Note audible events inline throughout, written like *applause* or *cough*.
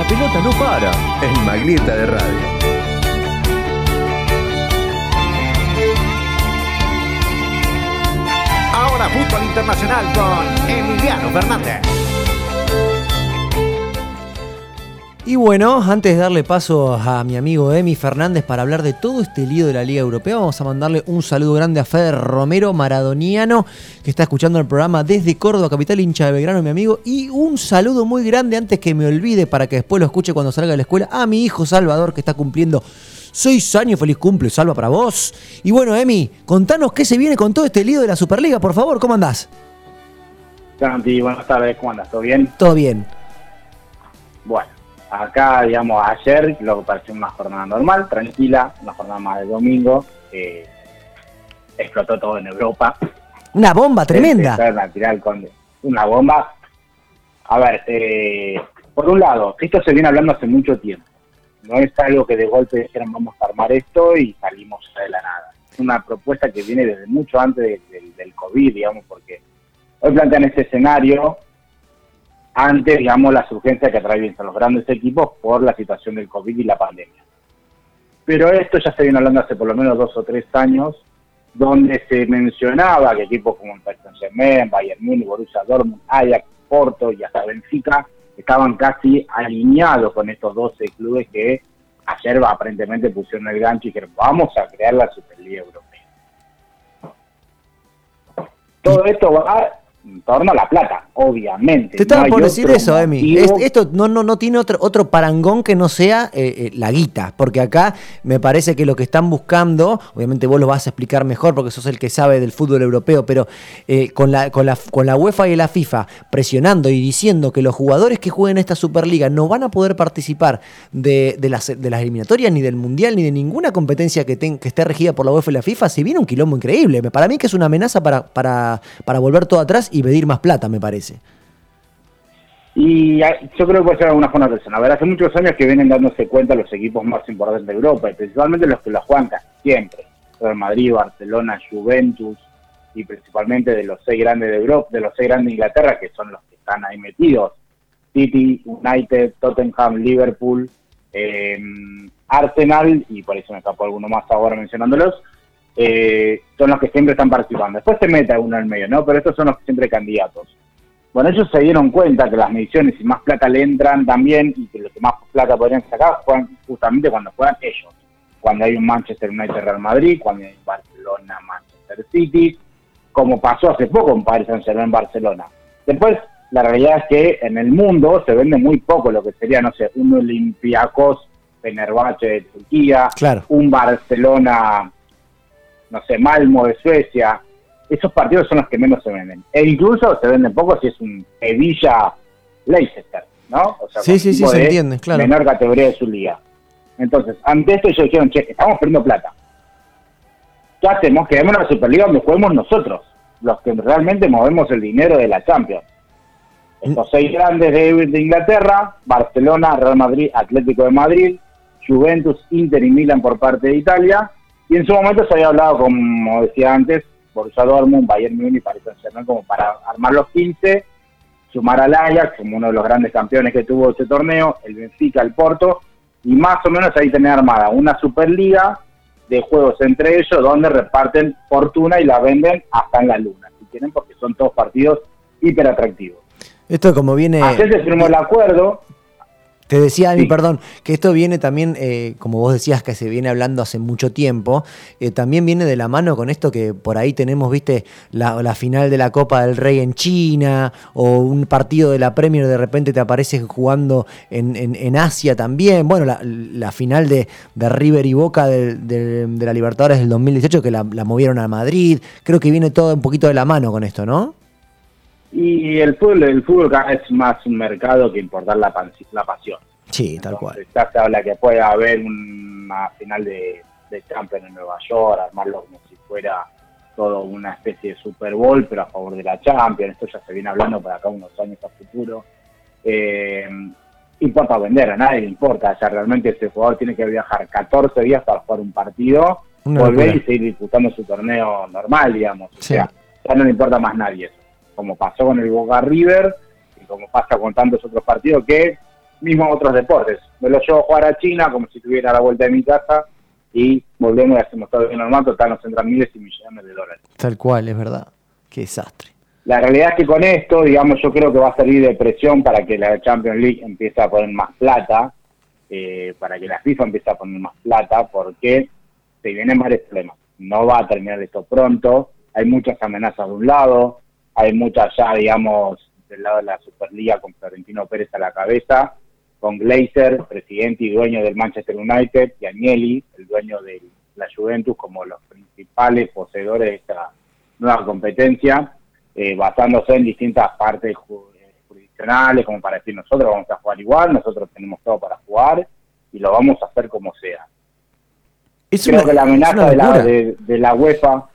La pelota no para en Maglieta de Radio. Ahora fútbol internacional con Emiliano Fernández. Y bueno, antes de darle paso a mi amigo Emi Fernández para hablar de todo este lío de la Liga Europea, vamos a mandarle un saludo grande a Feder Romero, maradoniano, que está escuchando el programa desde Córdoba, capital hincha de Belgrano, mi amigo. Y un saludo muy grande antes que me olvide para que después lo escuche cuando salga de la escuela, a mi hijo Salvador, que está cumpliendo seis años. Feliz cumple, Salva para vos. Y bueno, Emi, contanos qué se viene con todo este lío de la Superliga, por favor, ¿cómo andás? Santi, buenas tardes, ¿cómo andas? ¿Todo bien? Todo bien. Bueno, acá, digamos, ayer, lo que pareció una jornada normal, tranquila, una jornada más de domingo, eh, explotó todo en Europa. Una bomba tremenda. Una bomba. A ver, eh, por un lado, esto se viene hablando hace mucho tiempo. No es algo que de golpe dijeron vamos a armar esto y salimos de la nada. Es una propuesta que viene desde mucho antes de- del- del COVID, digamos, porque hoy plantean este escenario ante, digamos, las urgencias que atraviesan los grandes equipos por la situación del COVID y la pandemia. Pero esto ya se viene hablando hace por lo menos dos o tres años, donde se mencionaba que equipos como el Paris Saint-Germain, Bayern Múnich, Borussia Dortmund, Ajax, Porto y hasta Benfica estaban casi alineados con estos 12 clubes que ayer aparentemente pusieron el gancho y dijeron, vamos a crear la Superliga Europea. Todo esto va en torno a la plata, obviamente. Te estaba No por decir eso, Emi. Es- esto no, no, no tiene otro, otro parangón que no sea eh, eh, la guita, porque acá me parece que lo que están buscando, obviamente vos lo vas a explicar mejor porque sos el que sabe del fútbol europeo, pero eh, con, la, con, la, con la UEFA y la FIFA presionando y diciendo que los jugadores que jueguen esta Superliga no van a poder participar de, de las, de las eliminatorias, ni del Mundial, ni de ninguna competencia que, ten- que esté regida por la UEFA y la FIFA, se viene un quilombo increíble. Para mí que es una amenaza para, para, para volver todo atrás y pedir más plata, me parece. Y ah, yo creo que puede ser alguna forma persona. A ver, hace muchos años que vienen dándose cuenta los equipos más importantes de Europa, y principalmente los que la juegan casi siempre. Real Madrid, Barcelona, Juventus, y principalmente de los seis grandes de Europa, de los seis grandes de Inglaterra, que son los que están ahí metidos. City, United, Tottenham, Liverpool, eh, Arsenal, y por eso me escapó alguno más ahora mencionándolos, eh, son los que siempre están participando. Después se mete uno el medio, ¿no? Pero estos son los siempre candidatos. Bueno, ellos se dieron cuenta que las mediciones y más plata le entran también y que los que más plata podrían sacar juegan justamente cuando juegan ellos. Cuando hay un Manchester United Real Madrid, cuando hay un Barcelona Manchester City, como pasó hace poco en Paris Saint Germain Barcelona. Después, la realidad es que en el mundo se vende muy poco lo que sería, no sé, un Olympiacos Fenerbahce de Turquía, Claro. un Barcelona, no sé, Malmo de Suecia. Esos partidos son los que menos se venden. E incluso se venden poco si es un Sevilla Leicester, ¿no? O sea, Sí, sí, sí, se de entiende, claro. Menor categoría de su liga. Entonces, ante esto ellos dijeron, che, estamos perdiendo plata. ¿Qué hacemos? Queremos una Superliga donde juguemos nosotros, los que realmente movemos el dinero de la Champions. Estos seis grandes de, de Inglaterra, Barcelona, Real Madrid, Atlético de Madrid, Juventus, Inter y Milan por parte de Italia. Y en su momento se había hablado, como decía antes, Borussia Dortmund, Bayern Múnich Paris Saint-Germain como para armar los 15, sumar al Ajax como uno de los grandes campeones que tuvo este torneo, el Benfica, el Porto, y más o menos ahí tener armada una Superliga de juegos entre ellos donde reparten fortuna y la venden hasta en la luna, si quieren, porque son todos partidos hiper atractivos. Esto como viene... Ayer se firmó el acuerdo, Te decía, Ani, Sí. perdón, que esto viene también, eh, como vos decías, que se viene hablando hace mucho tiempo, eh, también viene de la mano con esto que por ahí tenemos, viste, la, la final de la Copa del Rey en China, o un partido de la Premier de repente te aparece jugando en, en- en Asia también, bueno, la, la final de, de River y Boca del- del- de la Libertadores del 2018 que la, la movieron a Madrid, creo que viene todo un poquito de la mano con esto, ¿no? Y el fútbol, el fútbol cada vez es más un mercado que importar la, pan- la pasión. Sí, tal cual. Ya se habla que puede haber una final de, de Champions en Nueva York, armarlo como si fuera todo una especie de Super Bowl, pero a favor de la Champions. Esto ya se viene hablando para acá unos años a futuro. Eh, importa vender, a nadie le importa. Ya realmente ese jugador tiene que viajar 14 días para jugar un partido, Una volver locura. y seguir disputando su torneo normal, digamos. O sea, ya no le importa más nadie eso. Como pasó con el Boca River y como pasa con tantos otros partidos que mismo otros deportes. Me lo llevo a jugar a China como si estuviera a la vuelta de mi casa y volvemos y hacemos todo bien normal, total nos entran miles y millones de dólares. Tal cual, es verdad. Qué desastre. La realidad es que con esto, digamos, yo creo que va a servir de presión para que la Champions League empiece a poner más plata, eh, para que la FIFA empiece a poner más plata, porque se vienen varios problemas. No va a terminar esto pronto, hay muchas amenazas de un lado, hay muchas ya, digamos, del lado de la Superliga con Florentino Pérez a la cabeza, con Glazer, presidente y dueño del Manchester United, y Agnelli, el dueño de la Juventus, como los principales poseedores de esta nueva competencia, eh, basándose en distintas partes jurisdiccionales, como para decir nosotros vamos a jugar igual, nosotros tenemos todo para jugar y lo vamos a hacer como sea. Creo que la amenaza de la, de la UEFA,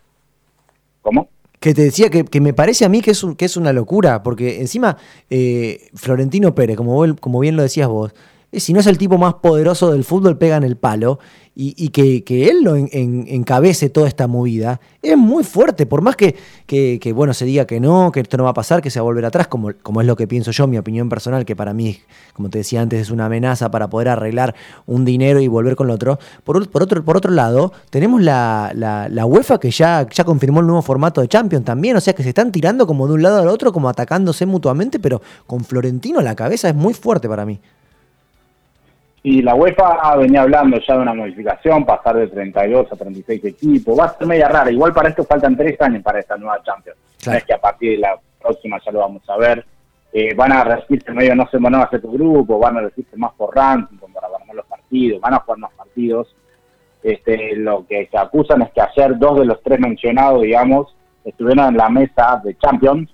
¿cómo? Que te decía que, me parece a mí que es, que es una locura, porque encima eh, Florentino Pérez, como, como bien lo decías vos, eh, si no es el tipo más poderoso del fútbol, pega en el palo y, que, él lo encabece toda esta movida, es muy fuerte, por más que, bueno, se diga que no, que esto no va a pasar, que se va a volver atrás, como, es lo que pienso yo, mi opinión personal, que para mí, como te decía antes, es una amenaza para poder arreglar un dinero y volver con lo otro. Por, por otro, por otro lado, tenemos la, UEFA que ya, ya confirmó el nuevo formato de Champions también, o sea que se están tirando como de un lado al otro, como atacándose mutuamente, pero con Florentino la cabeza es muy fuerte para mí. Y la UEFA venía hablando ya de una modificación, pasar de 32 a 36 equipos. Va a ser media rara. Igual para esto faltan tres años para esta nueva Champions. No es que a partir de la próxima ya lo vamos a ver. Eh, van a regirse medio, no sé, no va a ser tu grupo, van a regirse más por ranking, para ganar los partidos, van a jugar más partidos. Este, lo que se acusan es que ayer dos de los tres mencionados, digamos, estuvieron en la mesa de Champions,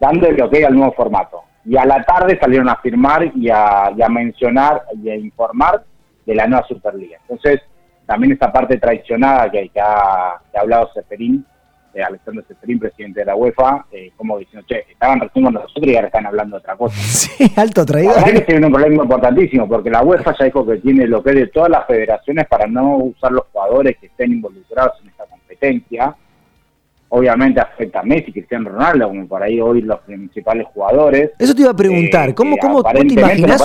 dando el ok al nuevo formato y a la tarde salieron a firmar y a, mencionar y a informar de la nueva Superliga. Entonces, también esta parte traicionada que, que, ha, hablado Seferín, eh, Alexander Seferín, presidente de la UEFA, eh, como diciendo, che, estaban recién con nosotros y ahora están hablando de otra cosa. *laughs* Sí, alto traído. La que tiene un problema importantísimo, porque la UEFA ya dijo que tiene lo que es de todas las federaciones para no usar los jugadores que estén involucrados en esta competencia obviamente afecta a Messi, Cristiano Ronaldo, como por ahí hoy los principales jugadores. Eso te iba a preguntar, eh, ¿cómo, cómo te imaginás?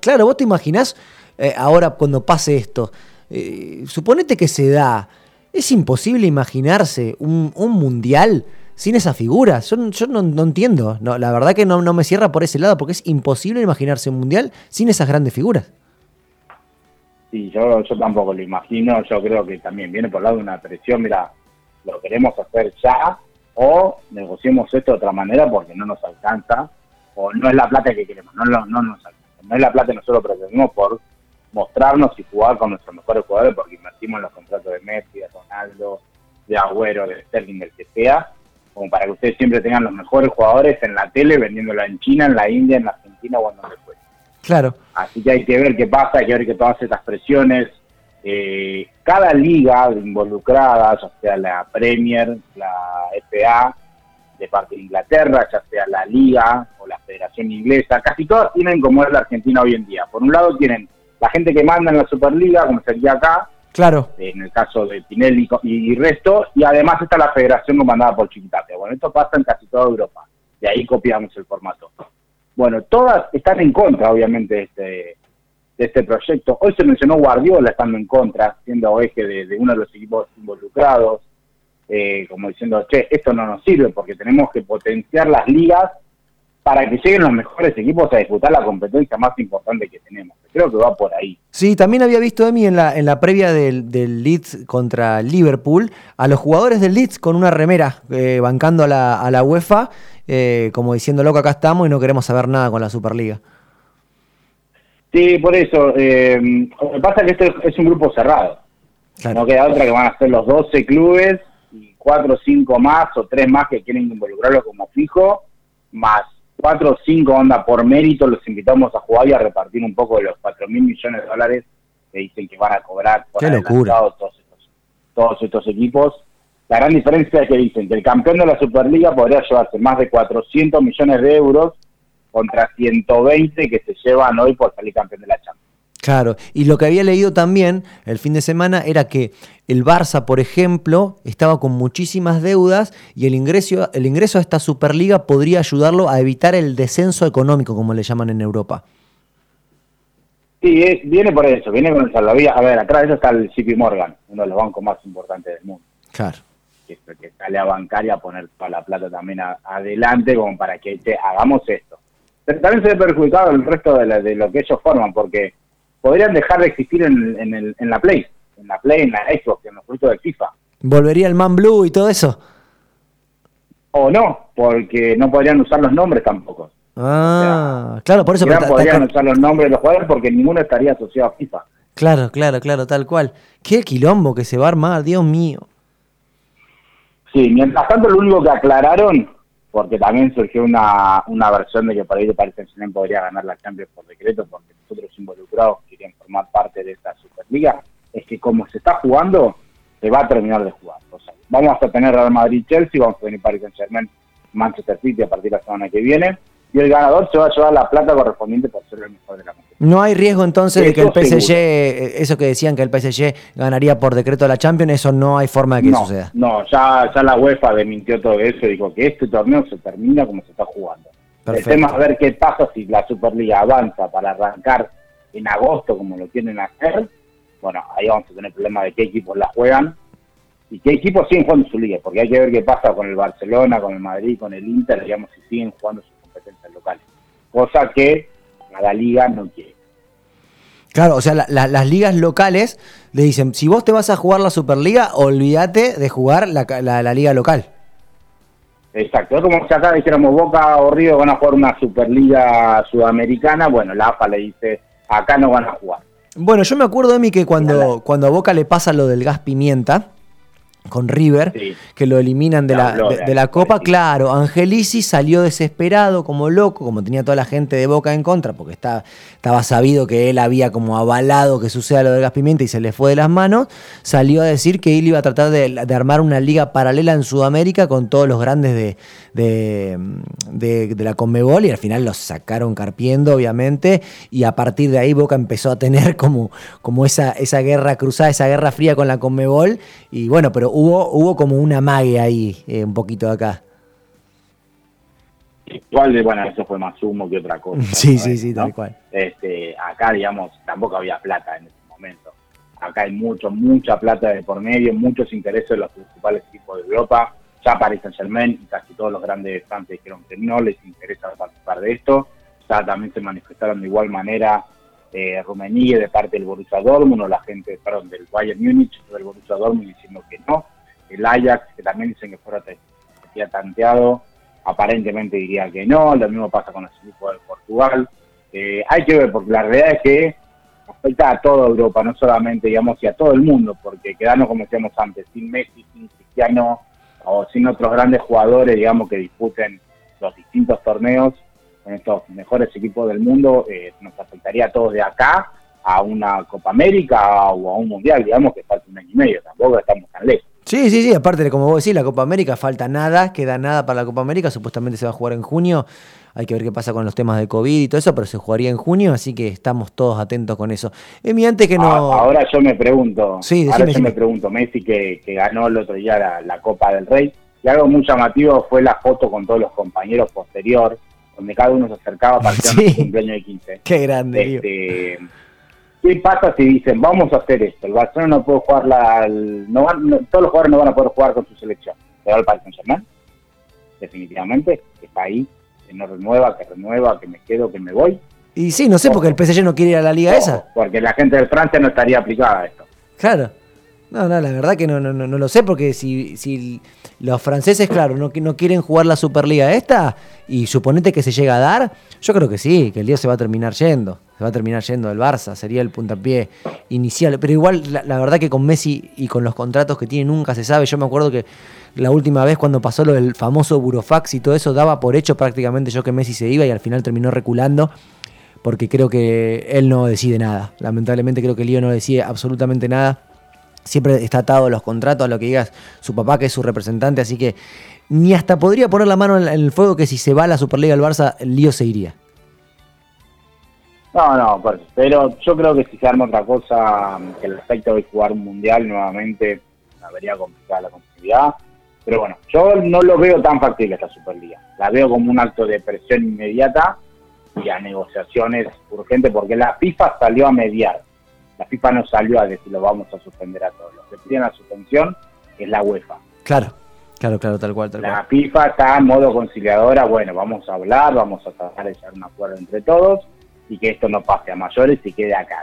Claro, vos te imaginás eh, ahora cuando pase esto, eh, suponete que se da, es imposible imaginarse un, mundial sin esa figura. Yo, yo no, entiendo, no, la verdad que no, no me cierra por ese lado, porque es imposible imaginarse un mundial sin esas grandes figuras. Sí, yo, yo tampoco lo imagino, yo creo que también viene por el lado de una presión, mira, lo queremos hacer ya o negociemos esto de otra manera porque no nos alcanza o no es la plata que queremos, no, no, no nos alcanza. No es la plata que nosotros pretendemos por mostrarnos y jugar con nuestros mejores jugadores porque invertimos en los contratos de Messi, de Ronaldo, de Agüero, de Sterling, del que sea, como para que ustedes siempre tengan los mejores jugadores en la tele, vendiéndolo en China, en la India, en la Argentina o en donde fuese. Claro. Así que hay que ver qué pasa, hay que ver que todas estas presiones eh, cada liga involucrada, ya sea la Premier, la FA, de parte de Inglaterra, ya sea la Liga o la Federación Inglesa, casi todas tienen como es la Argentina hoy en día. Por un lado tienen la gente que manda en la Superliga, como sería acá, claro en el caso de Pinelli y, resto, y además está la Federación comandada por Chiquitate. Bueno, esto pasa en casi toda Europa, de ahí copiamos el formato. Bueno, todas están en contra, obviamente, de este de este proyecto. Hoy se mencionó Guardiola estando en contra, siendo eje de, uno de los equipos involucrados, eh, como diciendo, che, esto no nos sirve porque tenemos que potenciar las ligas para que lleguen los mejores equipos a disputar la competencia más importante que tenemos. Creo que va por ahí. Sí, también había visto mí en la, en la previa del, del Leeds contra Liverpool a los jugadores del Leeds con una remera eh, bancando a la, a la UEFA, eh, como diciendo, loco, acá estamos y no queremos saber nada con la Superliga. Sí, por eso. Eh, lo que pasa es que esto es un grupo cerrado. No queda otra que van a ser los 12 clubes y 4 o 5 más o 3 más que quieren involucrarlo como fijo, más 4 o 5 onda por mérito. Los invitamos a jugar y a repartir un poco de los 4 mil millones de dólares que dicen que van a cobrar por Qué locura. Todos, estos, todos estos equipos. La gran diferencia es que dicen que el campeón de la Superliga podría llevarse más de 400 millones de euros contra 120 que se llevan hoy por salir campeón de la Champions. Claro, y lo que había leído también el fin de semana era que el Barça, por ejemplo, estaba con muchísimas deudas y el ingreso, el ingreso a esta Superliga podría ayudarlo a evitar el descenso económico, como le llaman en Europa. Sí, es- viene por eso, viene con el salvavidas. A ver, atrás de eso está el JP Morgan, uno de los bancos más importantes del mundo. Claro. que que sale a bancar y a poner toda la plata también a- adelante como para que hagamos esto. También se ve perjudicado el resto de, la- de lo que ellos forman, porque podrían dejar de existir en, en, el- en la Play, en la Play, en la Xbox, en los productos de FIFA. ¿Volvería el Man Blue y todo eso? O no, porque no podrían usar los nombres tampoco. Ah, claro, por eso. Ta- podrían usar los nombres de los jugadores porque ninguno estaría asociado a FIFA. Claro, claro, claro, tal cual. Qué quilombo que se va a armar, Dios mío. Sí, mientras tanto lo único que aclararon, porque también surgió una, una versión de que por ahí de Paris Saint-Germain podría ganar la Champions por decreto, porque los otros involucrados querían formar parte de esta Superliga, es que como se está jugando, se va a terminar de jugar. O sea, vamos a tener Real Madrid-Chelsea, vamos a tener Paris Saint-Germain, Manchester City a partir de la semana que viene, y el ganador se va a llevar la plata correspondiente por ser el mejor de la competición. No hay riesgo entonces de que el PSG, seguro. eh, eso que decían que el PSG ganaría por decreto la Champions, eso no hay forma de que no, suceda. No, ya, ya la UEFA desmintió todo eso y dijo que este torneo se termina como se está jugando. Perfecto. El tema es ver qué pasa si la Superliga avanza para arrancar en agosto como lo quieren hacer. Bueno, ahí vamos a tener problema de qué equipos la juegan y qué equipos siguen jugando su liga, porque hay que ver qué pasa con el Barcelona, con el Madrid, con el Inter, digamos, si siguen jugando sus competencias locales. Cosa que la liga no quiere. Claro, o sea, la- la- las ligas locales le dicen, si vos te vas a jugar la Superliga, olvídate de jugar la, la- liga local. Exacto, es como si acá dijéramos Boca o Río van a jugar una Superliga Sudamericana, bueno, la AFA le dice, acá no van a jugar. Bueno, yo me acuerdo de mí que cuando, cuando a Boca le pasa lo del gas pimienta con River, Sí. que lo eliminan de la, de, de de la Copa, claro, Angelici salió desesperado como loco, como tenía toda la gente de Boca en contra, porque está, estaba sabido que él había como avalado que suceda lo del gas pimienta y se le fue de las manos, salió a decir que él iba a tratar de, de armar una liga paralela en Sudamérica con todos los grandes de, de, de- de la Conmebol y al final los sacaron carpiendo, obviamente, y a partir de ahí Boca empezó a tener como, como esa, esa guerra cruzada, esa guerra fría con la Conmebol, y bueno, pero hubo, hubo como una mague ahí, eh, un poquito de acá. Igual, bueno, eso fue más humo que otra cosa. *laughs* Sí, sí, sí, ¿no? tal cual. Este, acá, digamos, tampoco había plata en ese momento. Acá hay mucho, mucha plata de por medio, muchos intereses de los principales equipos de Europa. Ya Paris Saint Germain y casi todos los grandes de Francia dijeron que no les interesa participar de esto. Ya también se manifestaron de igual manera eh, Rummenigge de parte del Borussia Dortmund o la gente, perdón, del Bayern Múnich o del Borussia Dortmund diciendo que no. El Ajax, que también dicen que fuera tanteado, aparentemente diría que no. Lo mismo pasa con los equipos de Portugal. Eh, hay que ver, porque la realidad es que afecta a toda Europa, no solamente, digamos, y a todo el mundo, porque quedarnos, como decíamos antes, sin Messi, sin Cristiano o sin otros grandes jugadores, digamos, que disputen los distintos torneos con estos mejores equipos del mundo, eh, nos afectaría a todos de acá a una Copa América o a un Mundial, digamos, que falta un año y medio, tampoco estamos tan lejos. Sí, sí, sí, aparte de como vos decís, la Copa América falta nada, queda nada para la Copa América, supuestamente se va a jugar en junio, hay que ver qué pasa con los temas de COVID y todo eso, pero se jugaría en junio, así que estamos todos atentos con eso. Emi, antes que no... Ahora yo me pregunto, Sí, decime, ahora yo decime. me pregunto, Messi que, que ganó el otro día la, la Copa del Rey, y algo muy llamativo fue la foto con todos los compañeros posterior, donde cada uno se acercaba para hacer Sí. su cumpleaños de 15. Qué grande. Este, ¿Qué pasa si dicen, vamos a hacer esto? El Barcelona no puede jugar la... el- no van- no- todos los jugadores no van a poder jugar con su selección. ¿Se va al Paris Saint-Germain? Definitivamente, está ahí, que no renueva, que renueva, que me quedo, que me voy. Y sí, no sé, porque el PSG no quiere ir a la liga esa. Porque la gente de Francia no estaría aplicada a esto. Claro. No, no, la verdad que no, no, no, lo sé, porque si, si los franceses, claro, no, no quieren jugar la Superliga esta, y suponete que se llega a dar, yo creo que sí, que el día se va a terminar yendo. Se va a terminar yendo el Barça, sería el puntapié inicial. Pero igual, la, verdad que con Messi y con los contratos que tiene nunca se sabe. Yo me acuerdo que la última vez cuando pasó lo del famoso Burofax y todo eso, daba por hecho prácticamente yo que Messi se iba y al final terminó reculando porque creo que él no decide nada. Lamentablemente creo que Lío no decide absolutamente nada. Siempre está atado a los contratos, a lo que digas su papá, que es su representante, así que ni hasta podría poner la mano en el fuego que si se va a la Superliga del Barça, el Lío se iría. No, no, pero yo creo que si se arma otra cosa, que el aspecto de jugar un mundial nuevamente, vería complicada la competitividad. Pero bueno, yo no lo veo tan factible esta Superliga. La veo como un acto de presión inmediata y a negociaciones urgentes, porque la FIFA salió a mediar. La FIFA no salió a decir lo vamos a suspender a todos. Los que piden la suspensión es la UEFA. Claro, claro, claro, tal cual, tal La cual. FIFA está en modo conciliadora, bueno, vamos a hablar, vamos a tratar de llegar a un acuerdo entre todos y que esto no pase a mayores y quede acá.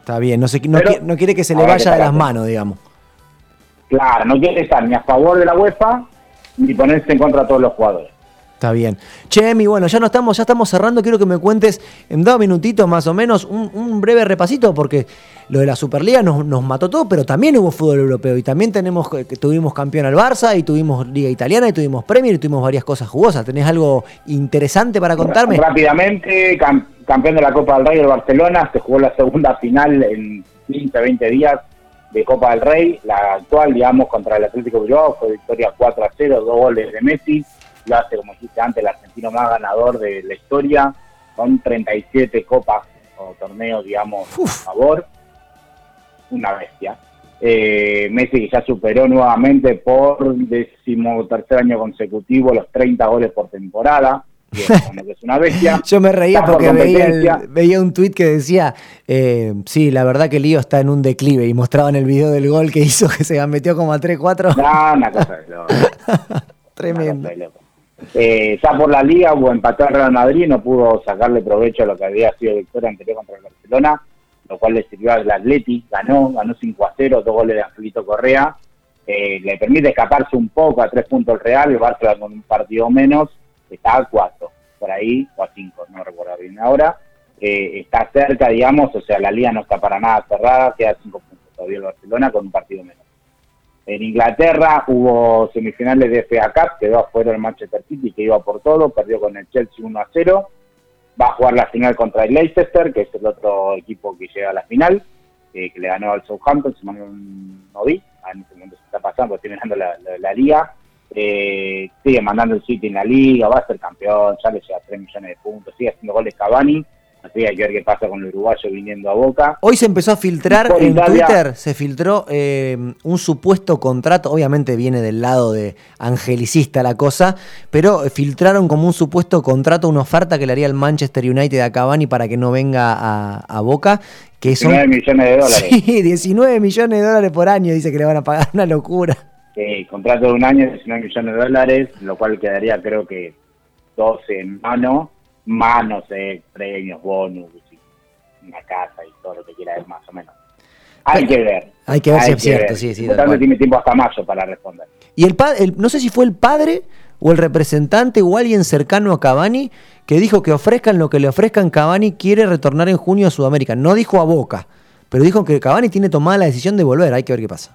Está bien, no, se, no, Pero- qui- no quiere que se le vaya de las manos, digamos. Claro, no quiere estar ni a favor de la UEFA ni ponerse en contra de todos los jugadores. Está bien. Che, Emi, bueno, ya no estamos, ya estamos cerrando. Quiero que me cuentes en dos minutitos más o menos un, un breve repasito, porque lo de la Superliga nos, nos mató todo, pero también hubo fútbol europeo y también tenemos tuvimos campeón al Barça y tuvimos Liga Italiana y tuvimos Premier y tuvimos varias cosas jugosas. ¿Tenés algo interesante para contarme? Rápidamente, cam- campeón de la Copa del Rey el Barcelona, se jugó la segunda final en 15, 20 días de Copa del Rey, la actual, digamos, contra el Atlético Bilbao, fue victoria 4 a 0, dos goles de Messi, lo hace, como dijiste antes, el argentino más ganador de la historia, con 37 copas o torneos, digamos, a favor, una bestia. Eh, Messi que ya superó nuevamente por décimo tercer año consecutivo los 30 goles por temporada, *laughs* que es una bestia. Yo me reía Está porque veía, el- veía un tuit que decía, eh, sí, la verdad que Lío está en un declive y mostraban el video del gol que hizo que se metió como a 3-4. No, una cosa de loco. Tremendo. *laughs* Una cosa de loco. Eh, ya por la liga hubo empató el Real Madrid, no pudo sacarle provecho a lo que había sido victoria anterior contra el Barcelona, lo cual le sirvió al Atleti, ganó, ganó 5 a 0, dos goles de Angelito Correa, eh, le permite escaparse un poco a tres puntos el Real, el Barcelona con un partido menos, está a 4, por ahí, o a 5, no recuerdo bien ahora, Eh, está cerca, digamos, o sea, la liga no está para nada cerrada, queda 5 puntos todavía el Barcelona con un partido menos. En Inglaterra hubo semifinales de FA Cup, quedó afuera el Manchester City que iba por todo, perdió con el Chelsea 1 a 0. Va a jugar la final contra el Leicester, que es el otro equipo que llega a la final, eh, que le ganó al Southampton, si mal no vi, Ah, en este momento se está pasando, porque estoy mirando la, la- liga. Eh, sigue mandando el City en la liga, va a ser campeón, ya le llega 3 millones de puntos, sigue haciendo goles Cavani, así que hay que ver qué pasa con el uruguayo viniendo a Boca. Hoy se empezó a filtrar en Italia- Twitter, se filtró eh, un supuesto contrato, obviamente viene del lado de angelicista la cosa, pero eh, filtraron como un supuesto contrato, una oferta que le haría el Manchester United a Cavani para que no venga a, a Boca, que son 19 millones de dólares. *laughs* Sí, 19 millones de dólares por año, dice que le van a pagar una locura. Eh, contrato de un año, 19 millones de dólares, lo cual quedaría creo que 12 en mano, más, no sé, premios, bonus, una casa y todo lo que quiera es más o menos. Hay que ver. Hay que ver si es cierto, sí, sí, cual. tiene tiempo hasta mayo para responder. Y el, el- no sé si fue el padre o el representante o alguien cercano a Cavani que dijo que ofrezcan lo que le ofrezcan, Cavani quiere retornar en junio a Sudamérica. No dijo a Boca, pero dijo que Cavani tiene tomada la decisión de volver. Hay que ver qué pasa.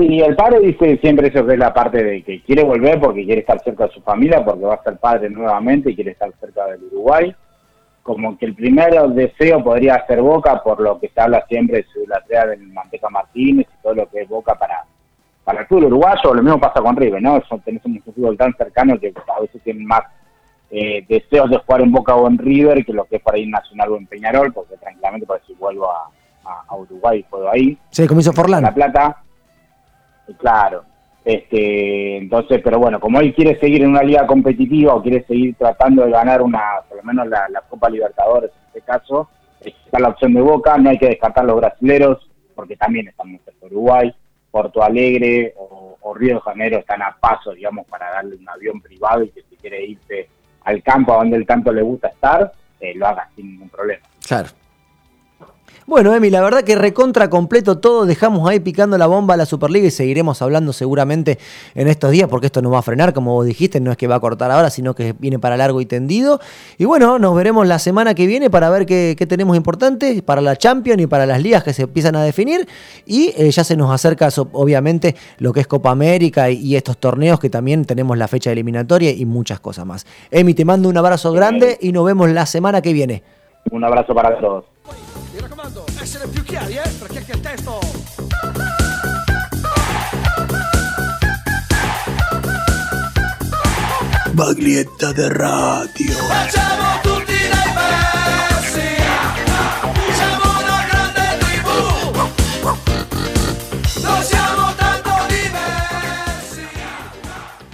Sí, el padre dice siempre eso que es la parte de que quiere volver porque quiere estar cerca de su familia, porque va a ser padre nuevamente y quiere estar cerca del Uruguay. Como que el primer deseo podría ser Boca, por lo que se habla siempre de su idolatría del Manteca Martínez y todo lo que es Boca para, para el fútbol uruguayo. Lo mismo pasa con River, ¿no? Son, tenés un fútbol tan cercano que a veces tienen más eh, deseos de jugar en Boca o en River que lo que es para ir en Nacional o en Peñarol, porque tranquilamente para si vuelvo a, a- a Uruguay puedo ir. Sí, como hizo Forlán. La Plata, y claro. Este, entonces, pero bueno, como él quiere seguir en una liga competitiva o quiere seguir tratando de ganar una, por lo menos la, la Copa Libertadores en este caso, está la opción de Boca, no hay que descartar los brasileros, porque también están muy cerca Uruguay, Porto Alegre o, Río de Janeiro están a paso, digamos, para darle un avión privado y que si quiere irse al campo a donde él tanto le gusta estar, eh, lo haga sin ningún problema. Claro. Bueno, Emi, la verdad que recontra completo todo. Dejamos ahí picando la bomba a la Superliga y seguiremos hablando seguramente en estos días porque esto no va a frenar, como vos dijiste, no es que va a cortar ahora, sino que viene para largo y tendido. Y bueno, nos veremos la semana que viene para ver qué, qué tenemos importante para la Champions y para las ligas que se empiezan a definir. Y eh, ya se nos acerca, obviamente, lo que es Copa América y, y estos torneos que también tenemos la fecha eliminatoria y muchas cosas más. Emi, te mando un abrazo grande y nos vemos la semana que viene. Un abrazo para todos. Mi raccomando, essere più chiari, eh? Perché anche il testo... Baglietta de radio. Facciamo